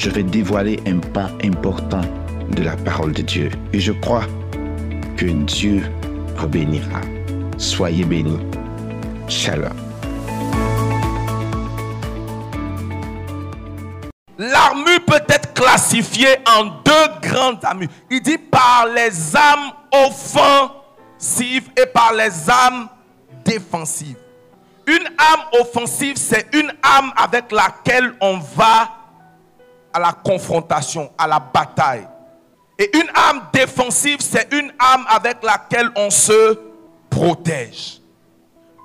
je vais dévoiler un pan important de la parole de Dieu. Et je crois que Dieu vous bénira. Soyez bénis. Shalom. L'armure peut être classifiée en deux grandes armures. Il dit par les âmes offensives et par les âmes défensives. Une âme offensive, c'est une âme avec laquelle on va à la confrontation, à la bataille. Et une âme défensive, c'est une âme avec laquelle on se protège.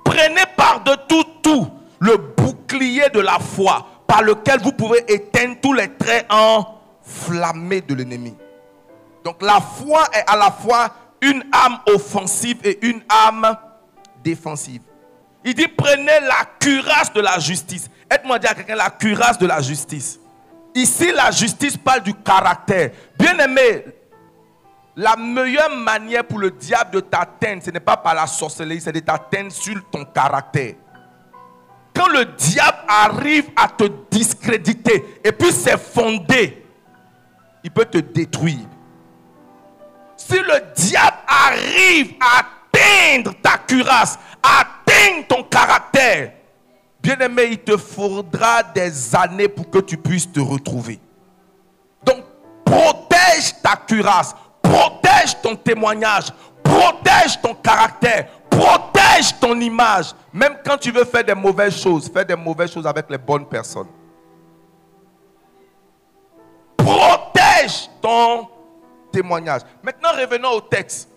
Prenez par de tout, tout le bouclier de la foi par lequel vous pouvez éteindre tous les traits enflammés de l'ennemi. Donc la foi est à la fois une âme offensive et une âme défensive. Il dit prenez la cuirasse de la justice. Aide-moi à dire à quelqu'un la cuirasse de la justice. Ici, la justice parle du caractère. Bien aimé, la meilleure manière pour le diable de t'atteindre, ce n'est pas par la sorcellerie, c'est de t'atteindre sur ton caractère. Quand le diable arrive à te discréditer et puis fondé, il peut te détruire. Si le diable arrive à atteindre ta cuirasse, à atteindre ton caractère, Bien-aimé, il te faudra des années pour que tu puisses te retrouver. Donc, protège ta cuirasse, protège ton témoignage, protège ton caractère, protège ton image. Même quand tu veux faire des mauvaises choses, fais des mauvaises choses avec les bonnes personnes. Protège ton témoignage. Maintenant, revenons au texte.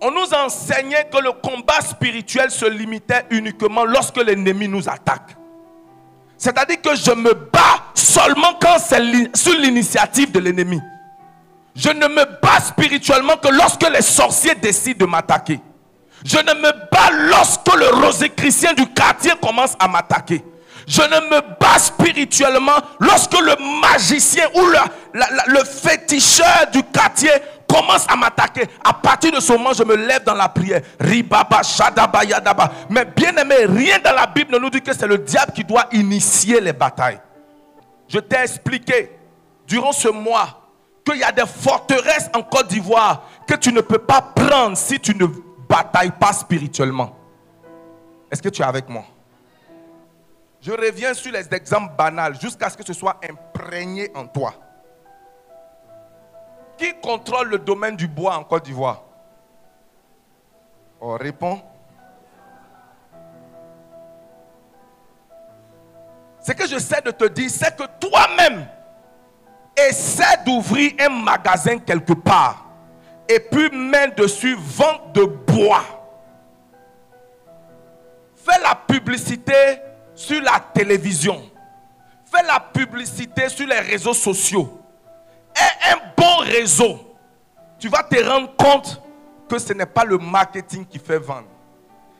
On nous enseignait que le combat spirituel se limitait uniquement lorsque l'ennemi nous attaque. C'est-à-dire que je me bats seulement quand c'est sur l'initiative de l'ennemi. Je ne me bats spirituellement que lorsque les sorciers décident de m'attaquer. Je ne me bats lorsque le rosicrucien du quartier commence à m'attaquer. Je ne me bats spirituellement lorsque le magicien ou le, féticheur du quartier commence à m'attaquer, à partir de ce moment, je me lève dans la prière. Ribaba, Shadaba, Yadaba. Mais bien aimé, rien dans la Bible ne nous dit que c'est le diable qui doit initier les batailles. Je t'ai expliqué durant ce mois qu'il y a des forteresses en Côte d'Ivoire que tu ne peux pas prendre si tu ne batailles pas spirituellement. Est-ce que tu es avec moi? Je reviens sur les exemples banals jusqu'à ce que ce soit imprégné en toi. Qui contrôle le domaine du bois en Côte d'Ivoire? On répond. Ce que j'essaie de te dire, c'est que toi-même, essaie d'ouvrir un magasin quelque part et puis mets dessus vente de bois. Fais la publicité sur la télévision. Fais la publicité sur les réseaux sociaux un bon réseau, tu vas te rendre compte que ce n'est pas le marketing qui fait vendre.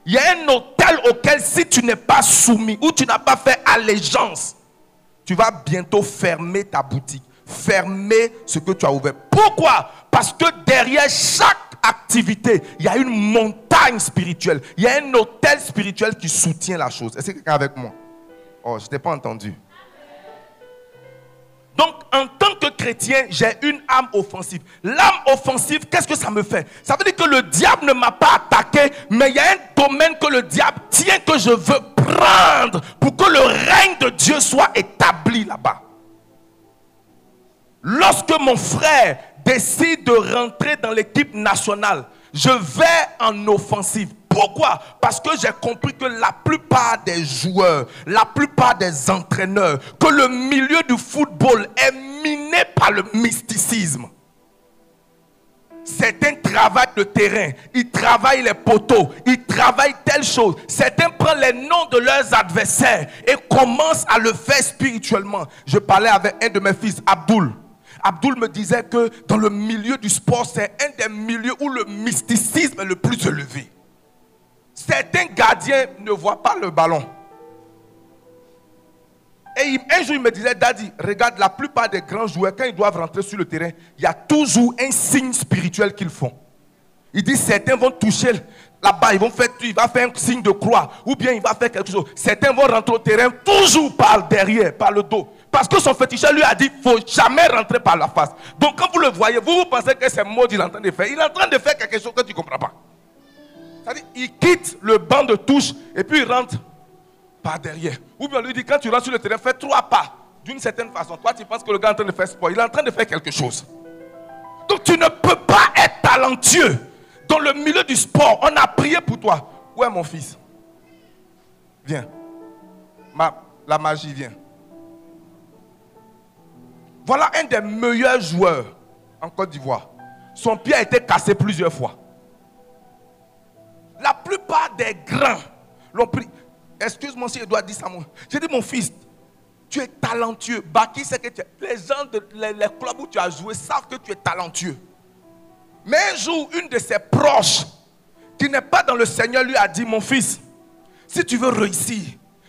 Il y a un hôtel auquel si tu n'es pas soumis ou tu n'as pas fait allégeance, tu vas bientôt fermer ta boutique, fermer ce que tu as ouvert. Pourquoi? Parce que derrière chaque il y a une montagne spirituelle. Il y a un hôtel spirituel qui soutient la chose. Est-ce que quelqu'un avec moi? Oh, je t'ai pas entendu. Donc, en tant que chrétien, j'ai une âme offensive. L'âme offensive, qu'est-ce que ça me fait? Ça veut dire que le diable ne m'a pas attaqué, mais il y a un domaine que le diable tient que je veux prendre pour que le règne de Dieu soit établi là-bas. Lorsque mon frère décide de rentrer dans l'équipe nationale, je vais en offensive. Pourquoi? Parce que j'ai compris que la plupart des joueurs, la plupart des entraîneurs, que le milieu du football est miné par le mysticisme. Certains travaillent le terrain, ils travaillent les poteaux, ils travaillent telle chose. Certains prennent les noms de leurs adversaires et commencent à le faire spirituellement. Je parlais avec un de mes fils, Abdul. Abdul me disait que dans le milieu du sport, c'est un des milieux où le mysticisme est le plus élevé. Certains gardiens ne voient pas le ballon. Et un jour, il me disait, Daddy, regarde, la plupart des grands joueurs, quand ils doivent rentrer sur le terrain, il y a toujours un signe spirituel qu'ils font. Il dit, certains vont toucher là-bas, ils vont faire, il va faire un signe de croix, ou bien il va faire quelque chose. Certains vont rentrer au terrain toujours par derrière, par le dos. Parce que son féticheur lui a dit, il faut jamais rentrer par la face. Donc quand vous le voyez, vous, vous pensez que c'est mode qu'il est en train de faire. Il est en train de faire quelque chose que tu ne comprends pas. C'est-à-dire, il quitte le banc de touche et puis il rentre par derrière. Ou bien on lui dit, quand tu rentres sur le terrain, fais trois pas. D'une certaine façon, toi tu penses que le gars est en train de faire sport. Il est en train de faire quelque chose. Donc tu ne peux pas être talentueux. Dans le milieu du sport, on a prié pour toi. Où est mon fils? Viens. La magie vient. Voilà un des meilleurs joueurs en Côte d'Ivoire. Son pied a été cassé plusieurs fois. La plupart des grands l'ont pris. Excuse-moi si je dois dire ça. J'ai dit, mon fils, tu es talentueux. Baki c'est que tu es. Les gens, de, les, clubs où tu as joué savent que tu es talentueux. Mais un jour, une de ses proches, qui n'est pas dans le Seigneur, lui a dit, mon fils, si tu veux réussir,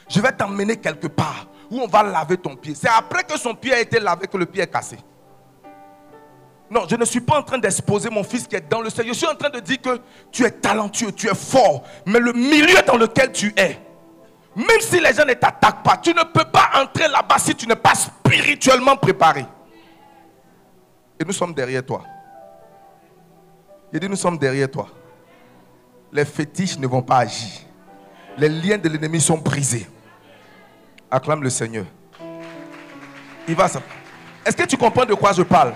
je vais t'emmener quelque part où on va laver ton pied. C'est après que son pied a été lavé que le pied est cassé. Non, je ne suis pas en train d'exposer mon fils qui est dans le Seigneur. Je suis en train de dire que tu es talentueux, tu es fort. Mais le milieu dans lequel tu es, même si les gens ne t'attaquent pas, tu ne peux pas entrer là-bas si tu n'es pas spirituellement préparé. Et nous sommes derrière toi. Il dit, nous sommes derrière toi. Les fétiches ne vont pas agir. Les liens de l'ennemi sont brisés. Acclame le Seigneur. Est-ce que tu comprends de quoi je parle?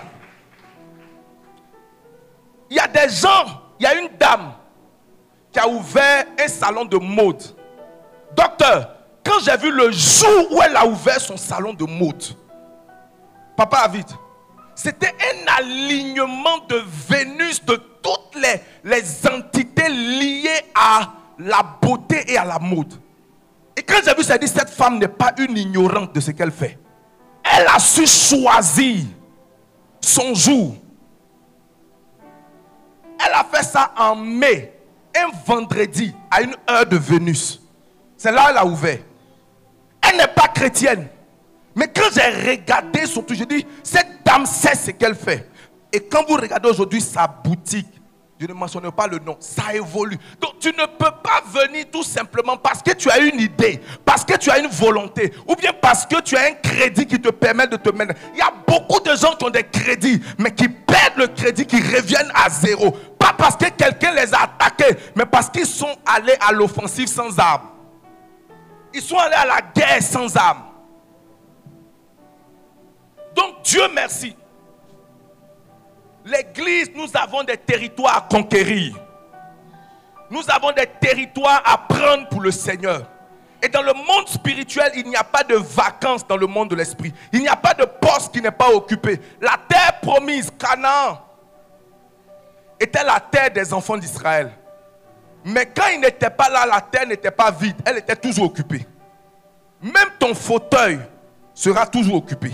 Il y a des gens, il y a une dame qui a ouvert un salon de mode. Docteur, quand j'ai vu le jour où elle a ouvert son salon de mode, papa vite, c'était un alignement de Vénus de toutes les entités liées à la beauté et à la mode. Et quand j'ai vu ça, dit cette femme n'est pas une ignorante de ce qu'elle fait. Elle a su choisir son jour. Elle a fait ça en mai, un vendredi, à une heure de Vénus. C'est là qu'elle a ouvert. Elle n'est pas chrétienne. Mais quand j'ai regardé surtout, je dis, cette dame sait ce qu'elle fait. Et quand vous regardez aujourd'hui sa boutique, je ne mentionne pas le nom, ça évolue. Donc tu ne peux pas venir tout simplement parce que tu as une idée, parce que tu as une volonté, ou bien parce que tu as un crédit qui te permet de te mener. Il y a beaucoup de gens qui ont des crédits, mais qui perdent le crédit, qui reviennent à zéro. Pas parce que quelqu'un les a attaqués, mais parce qu'ils sont allés à l'offensive sans armes. Ils sont allés à la guerre sans âme. Donc Dieu merci. L'église, nous avons des territoires à conquérir. Nous avons des territoires à prendre pour le Seigneur. Et dans le monde spirituel, il n'y a pas de vacances dans le monde de l'esprit. Il n'y a pas de poste qui n'est pas occupé. La terre promise, Canaan, était la terre des enfants d'Israël. Mais quand il n'était pas là, la terre n'était pas vide, elle était toujours occupée. Même ton fauteuil sera toujours occupé.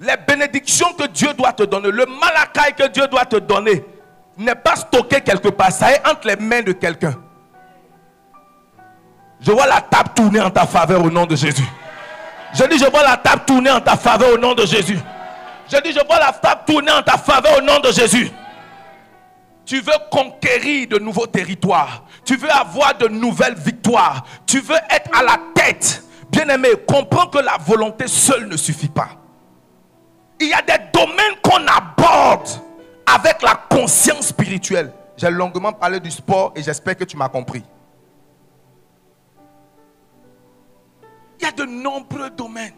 Les bénédictions que Dieu doit te donner, le malakai que Dieu doit te donner, n'est pas stocké quelque part, ça est entre les mains de quelqu'un. Je vois la table tourner en ta faveur au nom de Jésus. Je dis, je vois la table tourner en ta faveur au nom de Jésus. Je dis, je vois la table tourner en ta faveur au nom de Jésus. Tu veux conquérir de nouveaux territoires. Tu veux avoir de nouvelles victoires. Tu veux être à la tête. Bien-aimé, comprends que la volonté seule ne suffit pas. Il y a des domaines qu'on aborde avec la conscience spirituelle. J'ai longuement parlé du sport et j'espère que tu m'as compris. Il y a de nombreux domaines.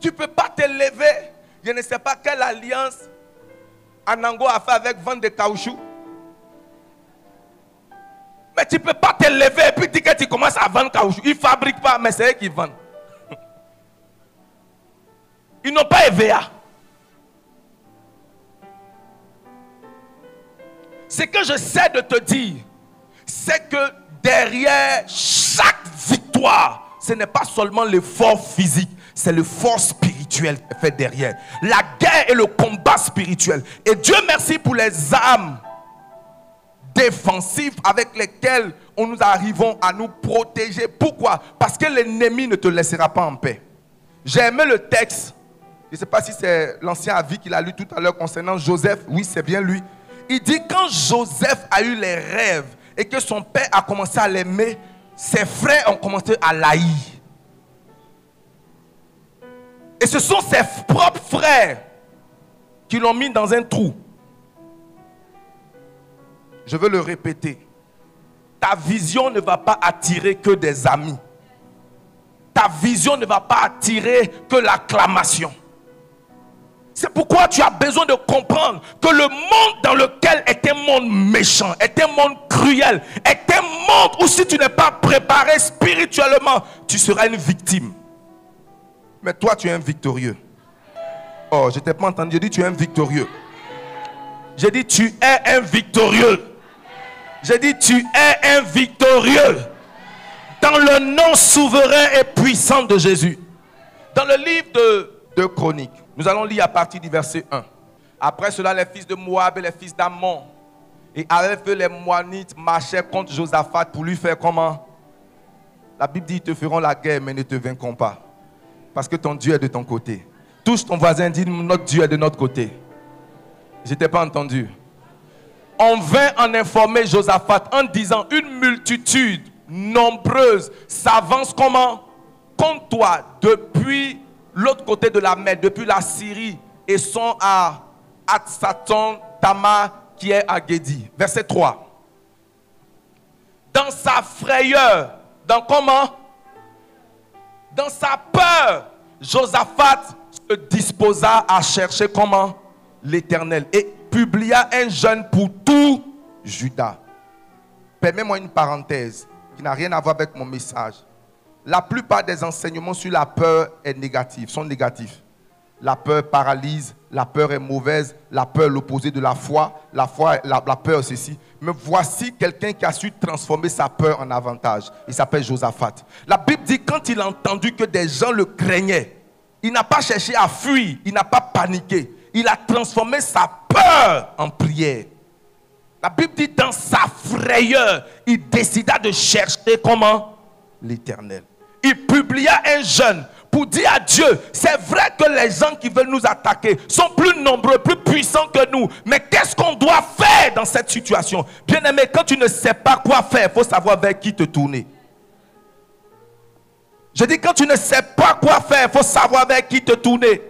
Tu ne peux pas te lever. Je ne sais pas quelle alliance Anango a fait avec vente de caoutchouc. Mais tu ne peux pas te lever et puis dire que tu commences à vendre caoutchouc. Ils ne fabriquent pas, mais c'est eux qui vendent. Ils n'ont pas EVA. Ce que j'essaie de te dire, c'est que derrière chaque victoire, ce n'est pas seulement l'effort physique, c'est l'effort spirituel qui fait derrière. La guerre et le combat spirituel. Et Dieu merci pour les âmes défensives avec lesquelles nous arrivons à nous protéger. Pourquoi? Parce que l'ennemi ne te laissera pas en paix. J'ai aimé le texte. Je ne sais pas si c'est l'ancien avis qu'il a lu tout à l'heure concernant Joseph. Oui, c'est bien lui. Il dit quand Joseph a eu les rêves et que son père a commencé à l'aimer, ses frères ont commencé à l'haïr. Et ce sont ses propres frères qui l'ont mis dans un trou. Je veux le répéter. Ta vision ne va pas attirer que des amis. Ta vision ne va pas attirer que l'acclamation. C'est pourquoi tu as besoin de comprendre que le monde dans lequel est un monde méchant, est un monde cruel, est un monde où si tu n'es pas préparé spirituellement, tu seras une victime. Mais toi, tu es un victorieux. Oh, je t'ai pas entendu. J'ai dit, tu es un victorieux. J'ai dit, tu es un victorieux. J'ai dit, tu es un victorieux. Dans le nom souverain et puissant de Jésus. Dans le livre de, de Chroniques, nous allons lire à partir du verset 1. Après cela, les fils de Moab et les fils d'Ammon et avec eux les Moanites marchèrent contre Josaphat pour lui faire comment? La Bible dit ils te feront la guerre mais ne te vaincront pas. Parce que ton Dieu est de ton côté. Touche ton voisin, dis notre Dieu est de notre côté. Je t'ai pas entendu. On vint en informer Josaphat en disant une multitude nombreuse s'avance comment? Contre toi depuis l'autre côté de la mer, depuis la Syrie, et sont à Atsaton, Tama, qui est à Gedi. Verset 3. Dans sa frayeur, dans comment? Dans sa peur, Josaphat se disposa à chercher comment? L'Éternel. Et publia un jeûne pour tout Judas. Permets-moi une parenthèse qui n'a rien à voir avec mon message. La plupart des enseignements sur la peur est négatif, sont négatifs. La peur paralyse, la peur est mauvaise, la peur l'opposé de la foi, la foi, la, la peur ceci. Mais voici quelqu'un qui a su transformer sa peur en avantage. Il s'appelle Josaphat. La Bible dit quand il a entendu que des gens le craignaient, il n'a pas cherché à fuir, il n'a pas paniqué. Il a transformé sa peur en prière. La Bible dit dans sa frayeur, il décida de chercher comment? L'Éternel il publia un jeûne pour dire à Dieu, c'est vrai que les gens qui veulent nous attaquer sont plus nombreux, plus puissants que nous. Mais qu'est-ce qu'on doit faire dans cette situation? Bien aimé, quand tu ne sais pas quoi faire, il faut savoir vers qui te tourner. Je dis, quand tu ne sais pas quoi faire, il faut savoir vers qui te tourner.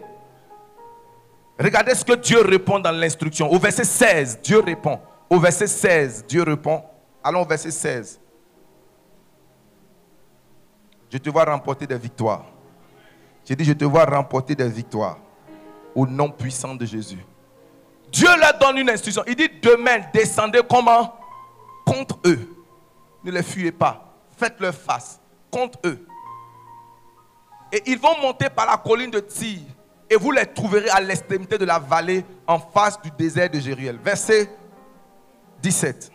Regardez ce que Dieu répond dans l'instruction. Au verset 16, Dieu répond. Au verset 16, Dieu répond. Allons au verset 16 je te vois remporter des victoires. J'ai dit, je te vois remporter des victoires au nom puissant de Jésus. Dieu leur donne une instruction. Il dit, demain, descendez comment? Contre eux. Ne les fuyez pas. Faites-leur face contre eux. Et ils vont monter par la colline de Tyr. Et vous les trouverez à l'extrémité de la vallée en face du désert de Jéruel. Verset 17.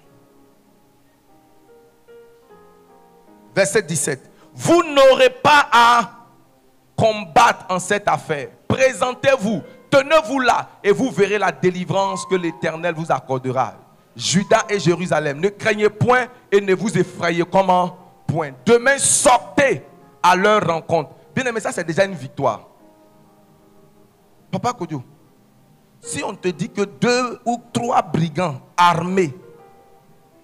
Verset 17 vous n'aurez pas à combattre en cette affaire. Présentez-vous, tenez-vous là et vous verrez la délivrance que l'Éternel vous accordera. Judas et Jérusalem, ne craignez point et ne vous effrayez comment Point. Demain, sortez à leur rencontre. Bien aimé, ça c'est déjà une victoire. Papa Kodio, si on te dit que deux ou trois brigands armés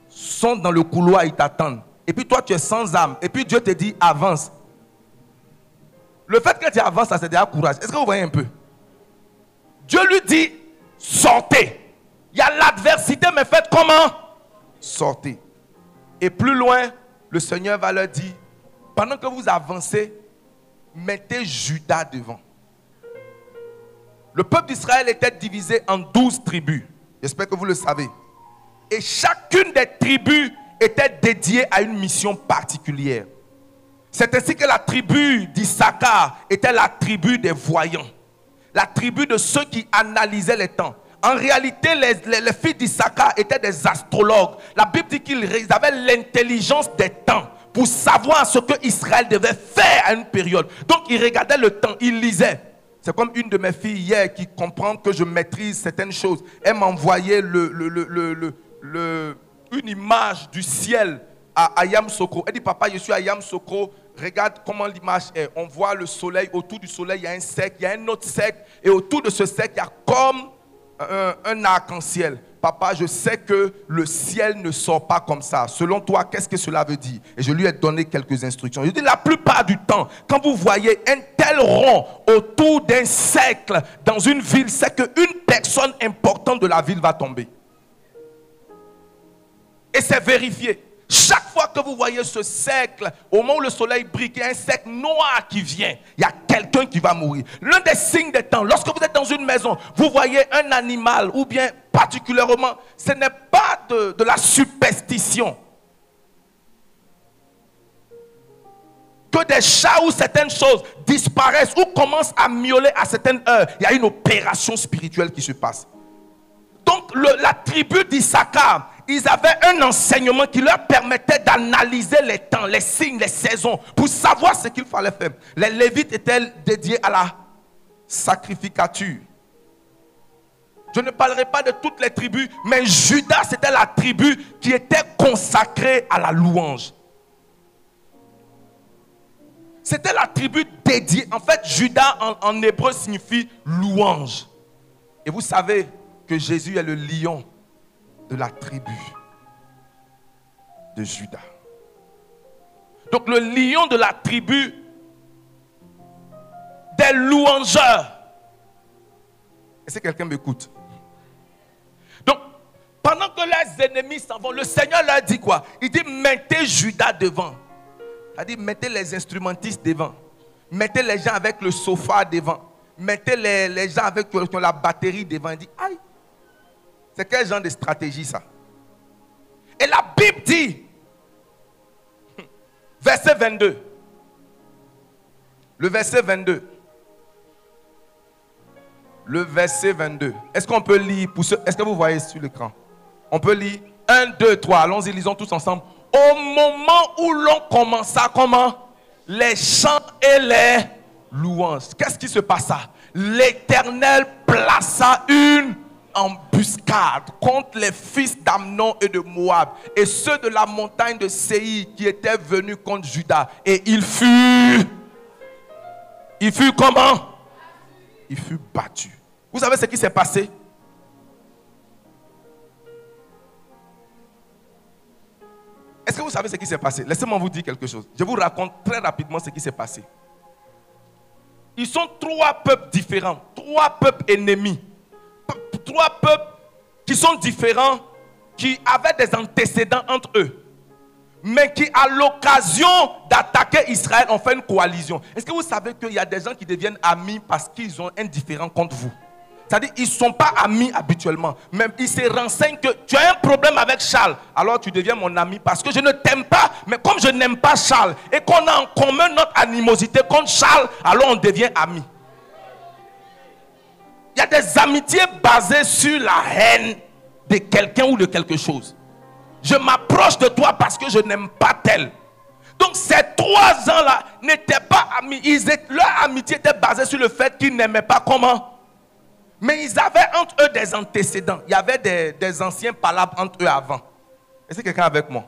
sont dans le couloir, ils t'attendent, et puis toi tu es sans âme, et puis Dieu te dit avance. Le fait que tu avances, ça c'est déjà courage. Est-ce que vous voyez un peu? Dieu lui dit sortez. Il y a l'adversité, mais faites comment? Sortez. Et plus loin, le Seigneur va leur dire pendant que vous avancez, mettez Judas devant. Le peuple d'Israël était divisé en douze tribus. J'espère que vous le savez. Et chacune des tribus était dédié à une mission particulière. C'est ainsi que la tribu d'Issachar était la tribu des voyants. la tribu de ceux qui analysaient les temps. En réalité, les, les, d'Issachar étaient des astrologues. La Bible dit qu'ils avaient l'intelligence des temps pour savoir ce que Israël devait faire à une période. Donc, ils regardaient le temps, ils lisaient. C'est comme une de mes filles hier qui comprend que je maîtrise certaines choses. Elle m'a envoyé le, le, une image du ciel à Ayam Soko. Elle dit, papa, je suis à Ayam Soko. Regarde comment l'image est. On voit le soleil. Autour du soleil, il y a un cercle. Il y a un autre cercle. Et autour de ce cercle, il y a comme un, arc-en-ciel. Papa, je sais que le ciel ne sort pas comme ça. Selon toi, qu'est-ce que cela veut dire? Et je lui ai donné quelques instructions. Je dis, la plupart du temps, quand vous voyez un tel rond autour d'un cercle dans une ville, c'est qu'une personne importante de la ville va tomber. Et c'est vérifié. Chaque fois que vous voyez ce cercle, au moment où le soleil brille, il y a un cercle noir qui vient, il y a quelqu'un qui va mourir. L'un des signes des temps, lorsque vous êtes dans une maison, vous voyez un animal, ou bien particulièrement, ce n'est pas de, la superstition. que des chats ou certaines choses disparaissent ou commencent à miauler à certaines heures, il y a une opération spirituelle qui se passe. Donc la tribu d'Issachar, ils avaient un enseignement qui leur permettait d'analyser les temps, les signes, les saisons, pour savoir ce qu'il fallait faire. Les Lévites étaient dédiés à la sacrificature. Je ne parlerai pas de toutes les tribus, mais Judas, c'était la tribu qui était consacrée à la louange. C'était la tribu dédiée. En fait, Judas en, en hébreu signifie louange. Et vous savez que Jésus est le lion de la tribu de Judas. Donc le lion de la tribu des louangeurs. Est-ce que quelqu'un m'écoute? Donc, pendant que les ennemis s'en vont, le Seigneur leur dit quoi? Il dit mettez Judas devant. Il dit mettez les instrumentistes devant. Mettez les gens avec le sofa devant. Mettez les, gens avec la batterie devant. Il dit aïe, c'est quel genre de stratégie ça? Et la Bible dit, verset 22, le verset 22, le verset 22. Est-ce qu'on peut lire Est-ce que vous voyez sur l'écran? On peut lire 1, 2, 3. Allons-y, lisons tous ensemble. Au moment où l'on commença, comment? Les chants et les louanges. Qu'est-ce qui se passa? L'Éternel plaça une embuscade contre les fils d'Amnon et de Moab et ceux de la montagne de Séi qui étaient venus contre Judas. Et il fut, il fut comment? Il fut battu. Vous savez ce qui s'est passé? Est-ce que vous savez ce qui s'est passé? Laissez-moi vous dire quelque chose. Je vous raconte très rapidement ce qui s'est passé. Ils sont trois peuples différents, trois peuples ennemis trois peuples qui sont différents, qui avaient des antécédents entre eux, mais qui, à l'occasion d'attaquer Israël, ont fait une coalition. Est-ce que vous savez qu'il y a des gens qui deviennent amis parce qu'ils ont un différent contre vous? C'est-à-dire qu'ils ne sont pas amis habituellement. Même ils se renseignent que tu as un problème avec Charles. Alors tu deviens mon ami parce que je ne t'aime pas. Mais comme je n'aime pas Charles et qu'on a en commun notre animosité contre Charles, alors on devient amis. Il y a des amitiés basées sur la haine de quelqu'un ou de quelque chose. Je m'approche de toi parce que je n'aime pas tel. Donc ces trois ans-là n'étaient pas amis. leur amitié était basée sur le fait qu'ils n'aimaient pas comment? Mais ils avaient entre eux des antécédents. Il y avait des, anciens palabres entre eux avant. Est-ce que quelqu'un avec moi?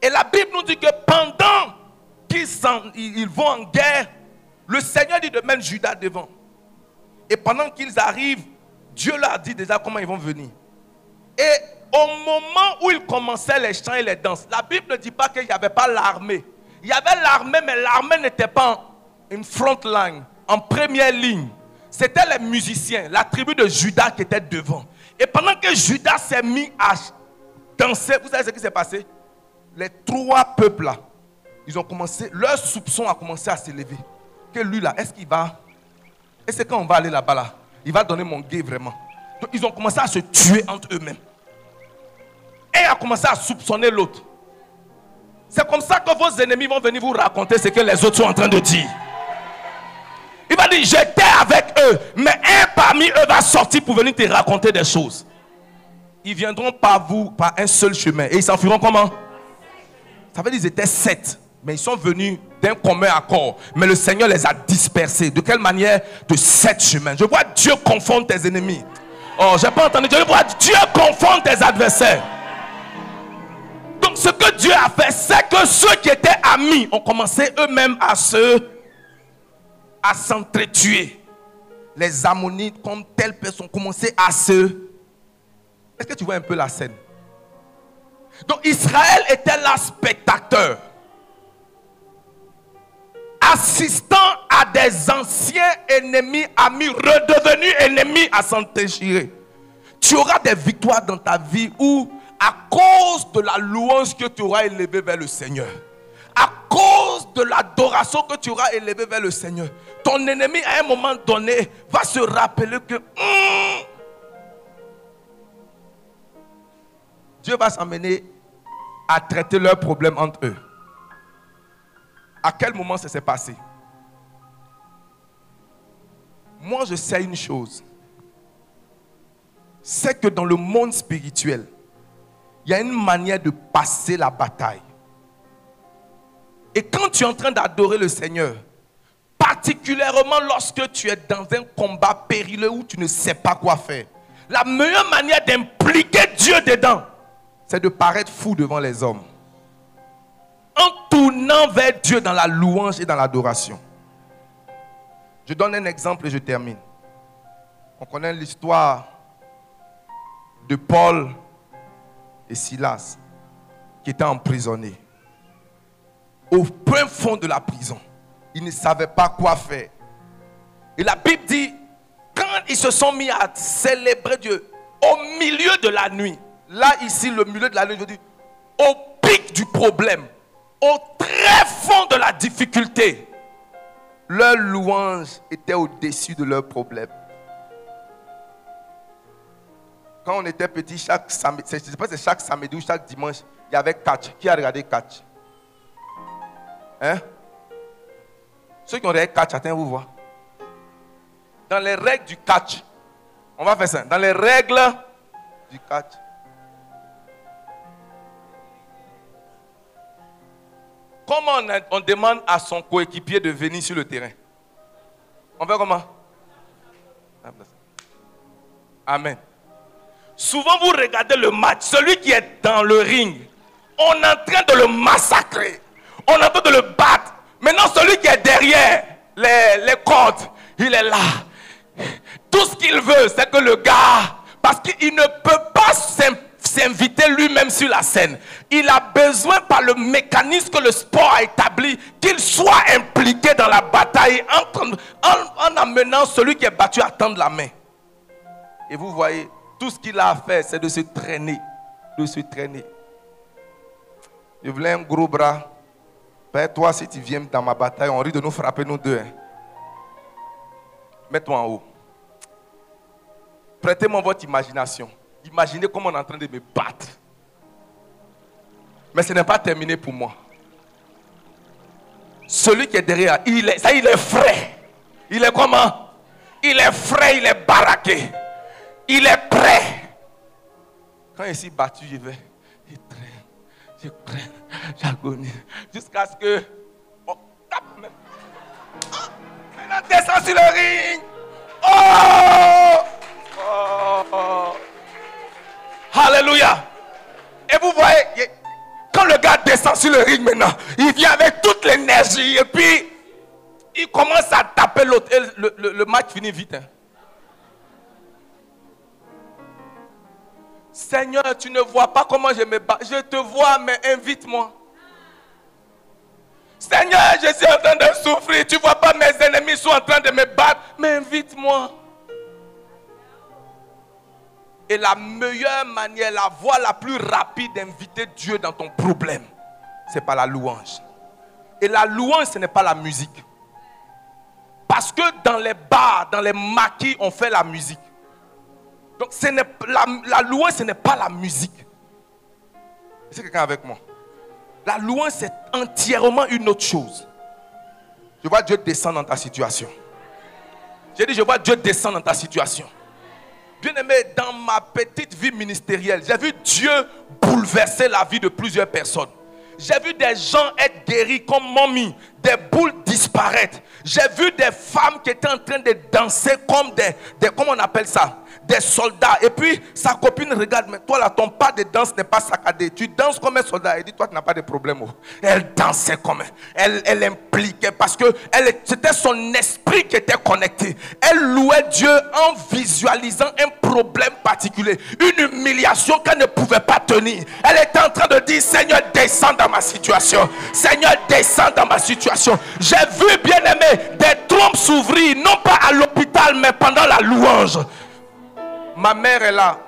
Et la Bible nous dit que pendant qu'ils ils vont en guerre, le Seigneur dit de mettre Judas devant. Et pendant qu'ils arrivent, Dieu leur a dit déjà comment ils vont venir. Et au moment où ils commençaient les chants et les danses, la Bible ne dit pas qu'il n'y avait pas l'armée. Il y avait l'armée, mais l'armée n'était pas une front line, en première ligne. C'était les musiciens, la tribu de Judas qui était devant. Et pendant que Judas s'est mis à danser, vous savez ce qui s'est passé? Les trois peuples là, ils ont commencé, leur soupçon a commencé à s'élever. Que lui là, est-ce qu'il va et c'est quand on va aller là-bas, là, il va donner mon gay vraiment. Donc ils ont commencé à se tuer entre eux-mêmes. Et a commencé à soupçonner l'autre. C'est comme ça que vos ennemis vont venir vous raconter ce que les autres sont en train de dire. Il va dit, j'étais avec eux, mais un parmi eux va sortir pour venir te raconter des choses. Ils viendront par vous, par un seul chemin. Et ils s'enfuiront comment? Ça veut dire qu'ils étaient sept, mais ils sont venus d'un commun accord. Mais le Seigneur les a dispersés. De quelle manière De sept chemins. Je vois Dieu confondre tes ennemis. Oh, j'ai pas entendu. Je vois Dieu confondre tes adversaires. Donc ce que Dieu a fait, c'est que ceux qui étaient amis ont commencé eux-mêmes à se à s'entretuer. Les ammonites, comme telle personne, ont commencé à se. Est-ce que tu vois un peu la scène? Donc Israël était là spectateur. Assistant à des anciens ennemis, amis, redevenus ennemis à s'entretuer. Tu auras des victoires dans ta vie où à cause de la louange que tu auras élevée vers le Seigneur, à cause de l'adoration que tu auras élevée vers le Seigneur, ton ennemi à un moment donné va se rappeler que hmm, Dieu va s'amener à traiter leurs problèmes entre eux. À quel moment ça s'est passé? Moi, je sais une chose. C'est que dans le monde spirituel, il y a une manière de passer la bataille. Et quand tu es en train d'adorer le Seigneur, particulièrement lorsque tu es dans un combat périlleux où tu ne sais pas quoi faire, la meilleure manière d'impliquer Dieu dedans, c'est de paraître fou devant les hommes. En tournant vers Dieu dans la louange et dans l'adoration. Je donne un exemple et je termine. On connaît l'histoire de Paul et Silas qui étaient emprisonnés. Au point fond de la prison, ils ne savaient pas quoi faire. Et la Bible dit, quand ils se sont mis à célébrer Dieu au milieu de la nuit, là ici, le milieu de la nuit, je au pic du problème, au très fond de la difficulté, leur louange était au-dessus de leur problème. Quand on était petit, chaque samedi, je sais pas si c'est chaque samedi ou chaque dimanche, il y avait catch. Qui a regardé catch? Hein? Ceux qui ont regardé catch, attends, vous voir. Dans les règles du catch, on va faire ça. Dans les règles du catch. Comment on, demande à son coéquipier de venir sur le terrain? On fait comment? Amen. Souvent, vous regardez le match, celui qui est dans le ring, on est en train de le massacrer. On est en train de le battre. Maintenant, celui qui est derrière les, les cordes, il est là. Tout ce qu'il veut, c'est que le gars, parce qu'il ne peut pas s'inviter lui-même sur la scène. Il a besoin par le mécanisme que le sport a établi, qu'il soit impliqué dans la bataille en, en, en amenant celui qui est battu à tendre la main. Et vous voyez, tout ce qu'il a à faire, c'est de se traîner. De se traîner. Je voulais un gros bras. Père, toi, si tu viens dans ma bataille, on risque de nous frapper, nous deux. Hein. Mets-toi en haut. Prêtez-moi votre imagination. Imaginez comment on est en train de me battre. Mais ce n'est pas terminé pour moi. Celui qui est derrière, il est, ça, il est frais. Il est comment? Il est frais, il est baraqué. Il est prêt. Quand il s'est battu, je vais, je traîne, je traîne, j'agonise. Jusqu'à ce que. Tape. Oh, maintenant, descend sur le ring. Oh! oh! Alléluia. Et vous voyez, quand le gars descend sur le ring maintenant, il vient avec toute l'énergie et puis il commence à taper l'autre. Le, le, match finit vite. Hein. Seigneur, tu ne vois pas comment je me bats. Je te vois, mais invite-moi. Seigneur, je suis en train de souffrir. Tu vois pas mes ennemis sont en train de me battre, mais invite-moi. Et la meilleure manière, la voie la plus rapide d'inviter Dieu dans ton problème, c'est pas la louange. Et la louange, ce n'est pas la musique. Parce que dans les bars, dans les maquis, on fait la musique. Donc ce n'est, la, la louange, ce n'est pas la musique. C'est quelqu'un avec moi? La louange, c'est entièrement une autre chose. Je vois Dieu descendre dans ta situation. J'ai dit, je vois Dieu descendre dans ta situation. Bien aimé, dans ma petite vie ministérielle, j'ai vu Dieu bouleverser la vie de plusieurs personnes. J'ai vu des gens être guéris comme mommy, des boules disparaître. J'ai vu des femmes qui étaient en train de danser comme des, des comment on appelle ça? Des soldats. Et puis sa copine regarde, mais toi là, ton pas de danse n'est pas saccadé. Tu danses comme un soldat. Elle dit, toi, tu n'as pas de problème. Oh. Elle dansait comme elle, elle impliquait parce que c'était son esprit qui était connecté. Elle louait Dieu en visualisant un problème particulier, une humiliation qu'elle ne pouvait pas tenir. Elle était en train de dire, Seigneur, descends dans ma situation. Seigneur, descends dans ma situation. J'ai vu, bien aimé, des trompes s'ouvrir, non pas à l'hôpital, mais pendant la louange. Ma mère est là.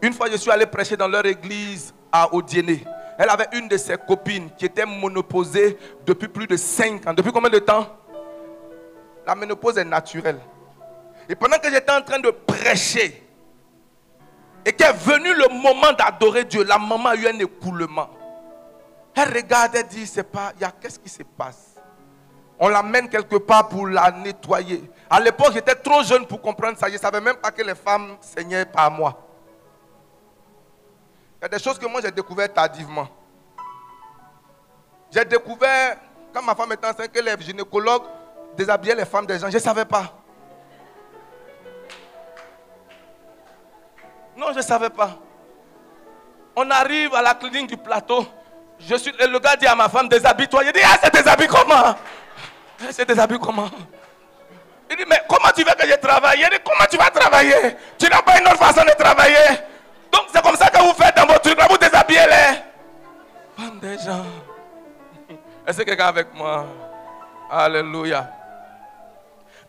Une fois, je suis allé prêcher dans leur église à Odiéné. Elle avait une de ses copines qui était monoposée depuis plus de 5 ans. Depuis combien de temps? La ménopause est naturelle. Et pendant que j'étais en train de prêcher, et qu'est venu le moment d'adorer Dieu, la maman a eu un écoulement. Elle regarde, et dit, c'est pas, qu'est-ce qui se passe? On l'amène quelque part pour la nettoyer. À l'époque, j'étais trop jeune pour comprendre ça. Je ne savais même pas que les femmes saignaient par moi. Il y a des choses que moi j'ai découvert tardivement. J'ai découvert, quand ma femme était enceinte, que les gynécologues déshabillaient les femmes des gens. Je ne savais pas. Non, je ne savais pas. On arrive à la clinique du plateau. Je suis, le gars dit à ma femme, déshabille-toi. Je dis, ah, c'est déshabille comment? C'est déshabille comment? Il dit, mais comment tu veux que je travaille? Il dit, comment tu vas travailler? Tu n'as pas une autre façon de travailler. Donc c'est comme ça que vous faites dans votre truc. vous déshabillez les des gens. Est-ce que quelqu'un avec moi? Alléluia.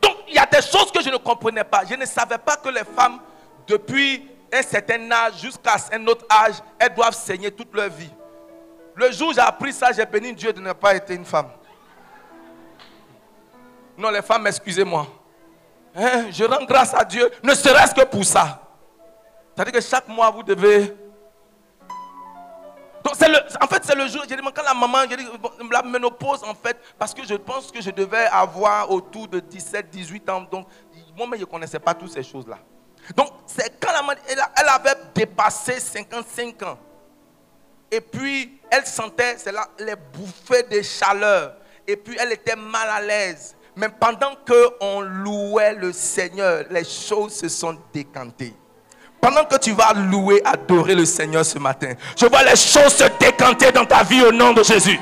Donc il y a des choses que je ne comprenais pas. Je ne savais pas que les femmes, depuis un certain âge jusqu'à un autre âge, elles doivent saigner toute leur vie. Le jour où j'ai appris ça, j'ai béni Dieu de ne pas être une femme. Non, les femmes, excusez-moi. Hein, je rends grâce à Dieu, ne serait-ce que pour ça. C'est-à-dire que chaque mois, vous devez. Donc, le, en fait, c'est le jour. J'ai dit, quand la maman, j'ai dit, la ménopause, en fait, parce que je pense que je devais avoir autour de 17, 18 ans. Donc, moi-même, je ne connaissais pas toutes ces choses-là. Donc, c'est quand la maman, elle, elle, avait dépassé 55 ans. Et puis, elle sentait, c'est là, les bouffées de chaleur. Et puis, elle était mal à l'aise. Mais pendant qu'on louait le Seigneur, les choses se sont décantées. Pendant que tu vas louer, adorer le Seigneur ce matin, je vois les choses se décanter dans ta vie au nom de Jésus.